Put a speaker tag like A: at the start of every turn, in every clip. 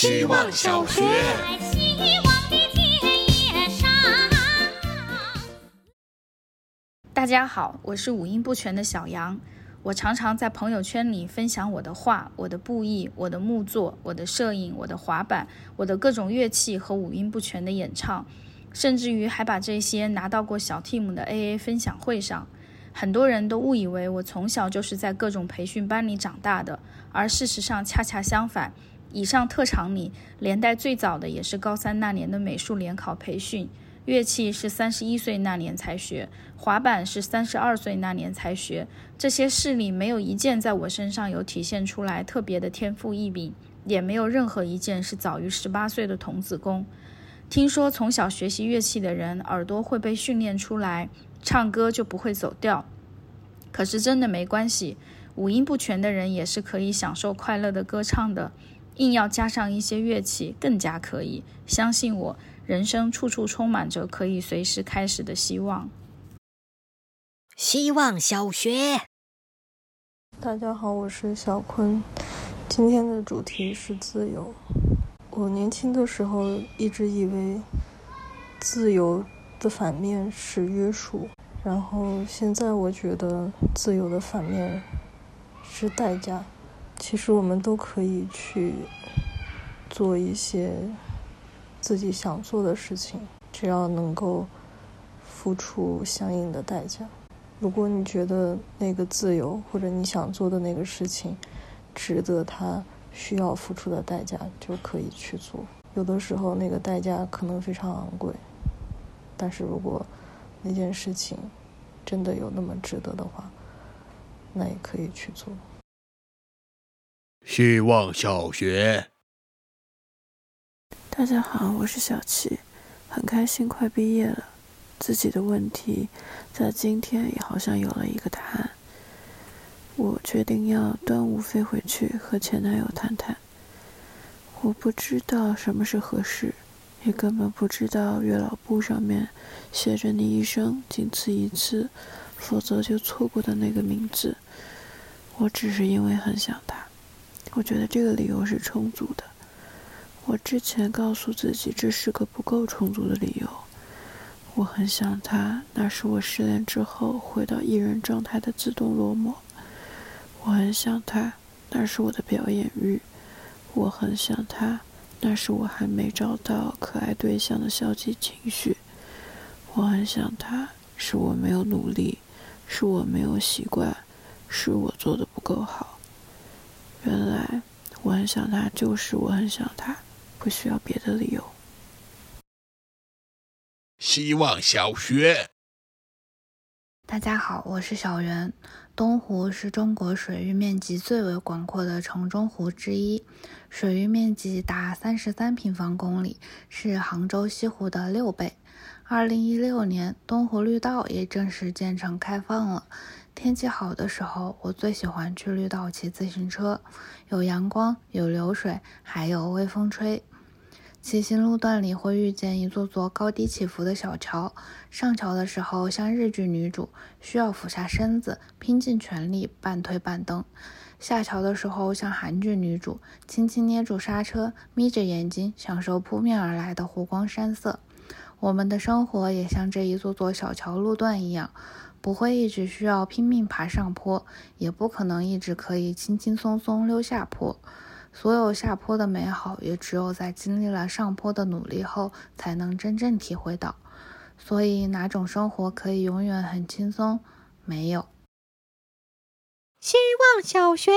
A: 希望小学。
B: 大家好，我是五音不全的小杨。我常常在朋友圈里分享我的画、我的布艺、我的木作、我的摄影、我的滑板、我的各种乐器和五音不全的演唱，甚至于还把这些拿到过小 team 的 AA 分享会上。很多人都误以为我从小就是在各种培训班里长大的，而事实上恰恰相反。以上特长里，连带最早的也是高三那年的美术联考培训。乐器是三十一岁那年才学，滑板是三十二岁那年才学。这些事里没有一件在我身上有体现出来特别的天赋异禀，也没有任何一件是早于十八岁的童子功。听说从小学习乐器的人耳朵会被训练出来，唱歌就不会走调。可是真的没关系，五音不全的人也是可以享受快乐的歌唱的。硬要加上一些乐器，更加可以。相信我，人生处处充满着可以随时开始的希望。
C: 希望小学，
D: 大家好，我是小坤。今天的主题是自由。我年轻的时候一直以为自由的反面是约束，然后现在我觉得自由的反面是代价。其实我们都可以去做一些自己想做的事情，只要能够付出相应的代价。如果你觉得那个自由或者你想做的那个事情值得他需要付出的代价，就可以去做。有的时候那个代价可能非常昂贵，但是如果那件事情真的有那么值得的话，那也可以去做。
A: 希望小学，
E: 大家好，我是小七，很开心快毕业了，自己的问题在今天也好像有了一个答案。我决定要端午飞回去和前男友谈谈。我不知道什么是合适，也根本不知道月老簿上面写着你一生仅此一次，否则就错过的那个名字。我只是因为很想他。我觉得这个理由是充足的。我之前告诉自己这是个不够充足的理由。我很想他，那是我失恋之后回到艺人状态的自动落寞。我很想他，那是我的表演欲。我很想他，那是我还没找到可爱对象的消极情绪。我很想他，是我没有努力，是我没有习惯，是我做的不够好。我很想他，就是我很想他，不需要别的理由。
A: 希望小学，
F: 大家好，我是小袁。东湖是中国水域面积最为广阔的城中湖之一，水域面积达三十三平方公里，是杭州西湖的六倍。二零一六年，东湖绿道也正式建成开放了。天气好的时候，我最喜欢去绿道骑自行车，有阳光，有流水，还有微风吹。骑行路段里会遇见一座座高低起伏的小桥，上桥的时候像日剧女主，需要俯下身子，拼尽全力半推半蹬；下桥的时候像韩剧女主，轻轻捏住刹车，眯着眼睛享受扑面而来的湖光山色。我们的生活也像这一座座小桥路段一样。不会一直需要拼命爬上坡，也不可能一直可以轻轻松松溜下坡。所有下坡的美好，也只有在经历了上坡的努力后，才能真正体会到。所以，哪种生活可以永远很轻松？没有。
C: 希望小学，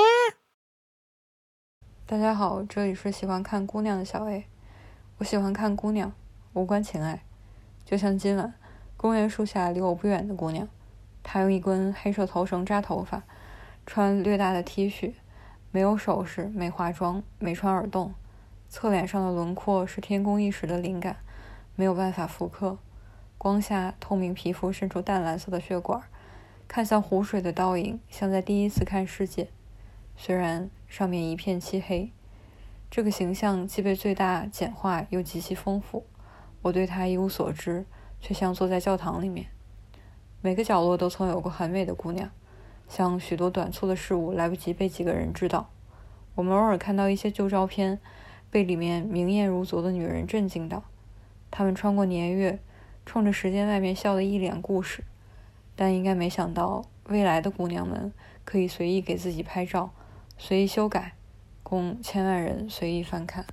G: 大家好，这里是喜欢看姑娘的小 A。我喜欢看姑娘，无关情爱，就像今晚公园树下离我不远的姑娘。他用一根黑色头绳扎头发，穿略大的 T 恤，没有首饰，没化妆，没穿耳洞，侧脸上的轮廓是天工一时的灵感，没有办法复刻。光下透明皮肤渗出淡蓝色的血管，看向湖水的倒影，像在第一次看世界。虽然上面一片漆黑，这个形象既被最大简化，又极其丰富。我对他一无所知，却像坐在教堂里面。每个角落都曾有过很美的姑娘，像许多短促的事物来不及被几个人知道。我们偶尔看到一些旧照片，被里面明艳如昨的女人震惊到。他们穿过年月，冲着时间外面笑的一脸故事，但应该没想到未来的姑娘们可以随意给自己拍照，随意修改，供千万人随意翻看。